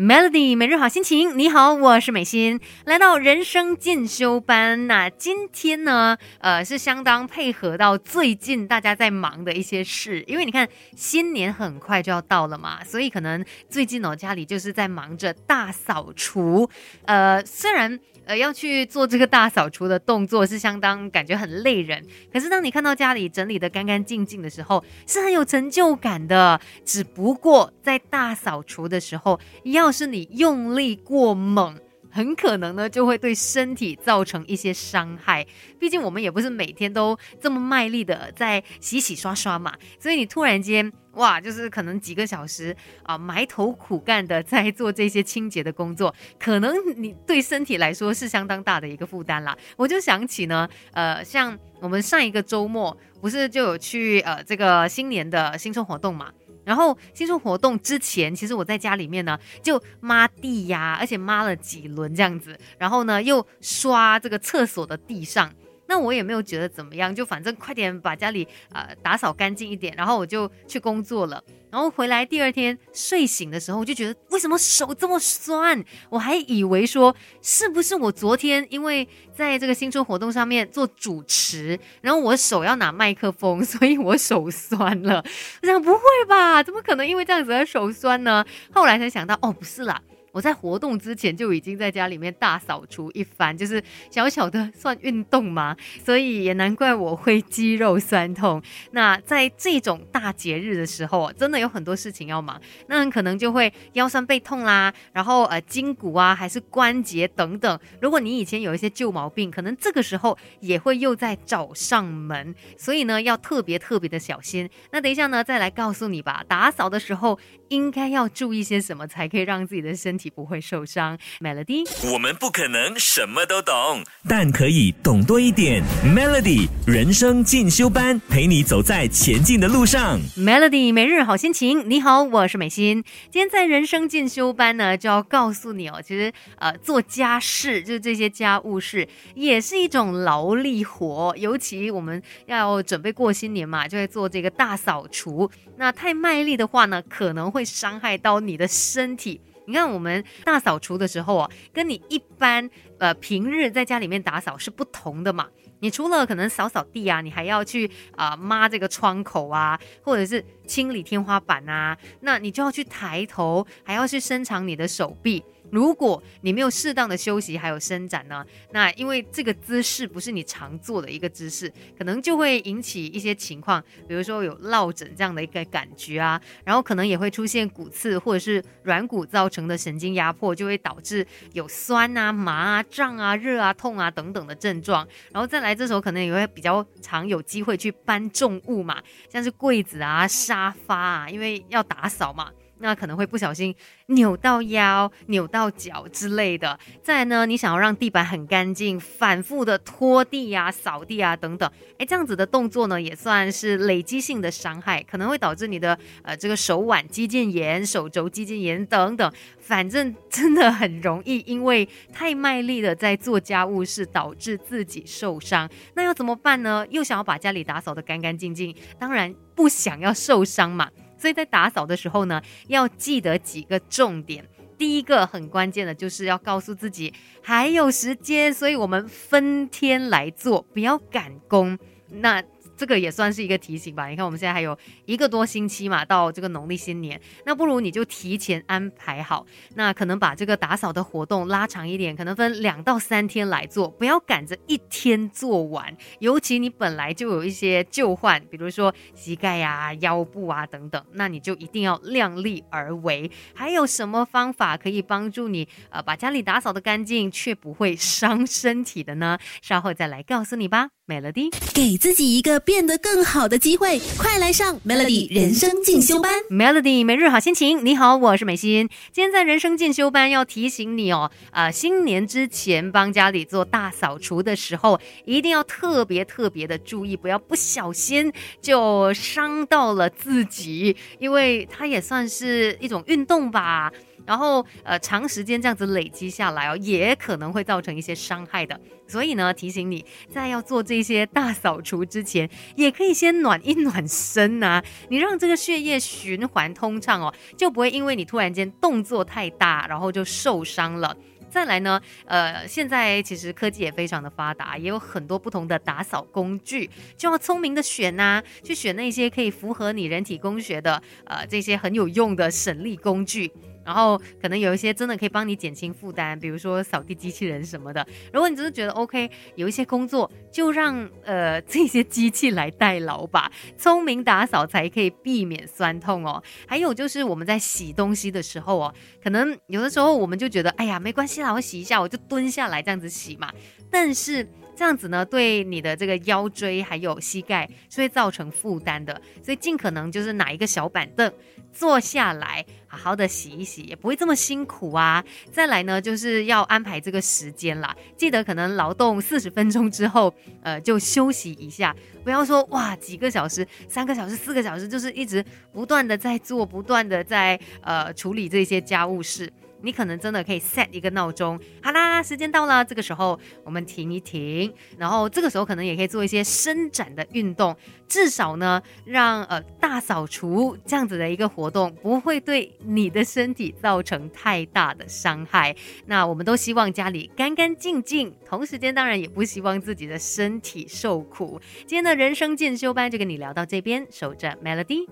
Melody 每日好心情，你好，我是美心，来到人生进修班。那今天呢，呃，是相当配合到最近大家在忙的一些事，因为你看新年很快就要到了嘛，所以可能最近哦家里就是在忙着大扫除。呃，虽然。呃，要去做这个大扫除的动作是相当感觉很累人，可是当你看到家里整理的干干净净的时候，是很有成就感的。只不过在大扫除的时候，要是你用力过猛。很可能呢，就会对身体造成一些伤害。毕竟我们也不是每天都这么卖力的在洗洗刷刷嘛，所以你突然间哇，就是可能几个小时啊，埋头苦干的在做这些清洁的工作，可能你对身体来说是相当大的一个负担啦。我就想起呢，呃，像我们上一个周末不是就有去呃这个新年的新春活动嘛。然后新春活动之前，其实我在家里面呢就抹地呀，而且抹了几轮这样子，然后呢又刷这个厕所的地上。那我也没有觉得怎么样，就反正快点把家里呃打扫干净一点，然后我就去工作了。然后回来第二天睡醒的时候，我就觉得为什么手这么酸？我还以为说是不是我昨天因为在这个新春活动上面做主持，然后我手要拿麦克风，所以我手酸了。我想不会吧？怎么可能因为这样子而手酸呢？后来才想到，哦，不是啦。我在活动之前就已经在家里面大扫除一番，就是小小的算运动嘛，所以也难怪我会肌肉酸痛。那在这种大节日的时候，真的有很多事情要忙，那可能就会腰酸背痛啦，然后呃筋骨啊，还是关节等等。如果你以前有一些旧毛病，可能这个时候也会又在找上门，所以呢要特别特别的小心。那等一下呢再来告诉你吧，打扫的时候应该要注意些什么，才可以让自己的身。体不会受伤。Melody，我们不可能什么都懂，但可以懂多一点。Melody 人生进修班，陪你走在前进的路上。Melody 每日好心情，你好，我是美心。今天在人生进修班呢，就要告诉你哦，其实呃，做家事就是这些家务事，也是一种劳力活。尤其我们要准备过新年嘛，就会做这个大扫除。那太卖力的话呢，可能会伤害到你的身体。你看，我们大扫除的时候啊，跟你一般呃平日在家里面打扫是不同的嘛。你除了可能扫扫地啊，你还要去啊抹这个窗口啊，或者是清理天花板啊，那你就要去抬头，还要去伸长你的手臂。如果你没有适当的休息还有伸展呢，那因为这个姿势不是你常做的一个姿势，可能就会引起一些情况，比如说有落枕这样的一个感觉啊，然后可能也会出现骨刺或者是软骨造成的神经压迫，就会导致有酸啊、麻啊、胀啊、热啊、痛啊等等的症状。然后再来这时候可能也会比较常有机会去搬重物嘛，像是柜子啊、沙发啊，因为要打扫嘛。那可能会不小心扭到腰、扭到脚之类的。再呢，你想要让地板很干净，反复的拖地啊、扫地啊等等，哎，这样子的动作呢，也算是累积性的伤害，可能会导致你的呃这个手腕肌腱炎、手肘肌腱炎等等。反正真的很容易因为太卖力的在做家务事，导致自己受伤。那要怎么办呢？又想要把家里打扫的干干净净，当然不想要受伤嘛。所以在打扫的时候呢，要记得几个重点。第一个很关键的就是要告诉自己还有时间，所以我们分天来做，不要赶工。那。这个也算是一个提醒吧。你看，我们现在还有一个多星期嘛，到这个农历新年，那不如你就提前安排好，那可能把这个打扫的活动拉长一点，可能分两到三天来做，不要赶着一天做完。尤其你本来就有一些旧患，比如说膝盖呀、腰部啊等等，那你就一定要量力而为。还有什么方法可以帮助你呃把家里打扫的干净，却不会伤身体的呢？稍后再来告诉你吧。Melody，给自己一个变得更好的机会，快来上 Melody 人生进修班。Melody 每日好心情，你好，我是美心。今天在人生进修班要提醒你哦，呃，新年之前帮家里做大扫除的时候，一定要特别特别的注意，不要不小心就伤到了自己，因为它也算是一种运动吧。然后呃长时间这样子累积下来哦，也可能会造成一些伤害的。所以呢，提醒你在要做这些大扫除之前，也可以先暖一暖身呐，你让这个血液循环通畅哦，就不会因为你突然间动作太大，然后就受伤了。再来呢，呃，现在其实科技也非常的发达，也有很多不同的打扫工具，就要聪明的选呐，去选那些可以符合你人体工学的，呃，这些很有用的省力工具。然后可能有一些真的可以帮你减轻负担，比如说扫地机器人什么的。如果你只是觉得 OK，有一些工作就让呃 这些机器来代劳吧。聪明打扫才可以避免酸痛哦。还有就是我们在洗东西的时候哦，可能有的时候我们就觉得哎呀没关系啦，我洗一下我就蹲下来这样子洗嘛。但是这样子呢，对你的这个腰椎还有膝盖是会造成负担的，所以尽可能就是拿一个小板凳坐下来，好好的洗一洗，也不会这么辛苦啊。再来呢，就是要安排这个时间啦，记得可能劳动 四十分钟之后，呃，就休息一下，不要说哇几个小时、三个小时、四个小时，就是一直不断的在做，不断的在呃处理这些家务事。你可能真的可以 set 一个闹钟，好啦，时间到了，这个时候我们停一停，然后这个时候可能也可以做一些伸展的运动，至少呢，让呃大扫除这样子的一个活动不会对你的身体造成太大的伤害。那我们都希望家里干干净净，同时间当然也不希望自己的身体受苦。今天的人生进修班就跟你聊到这边，守着 Melody。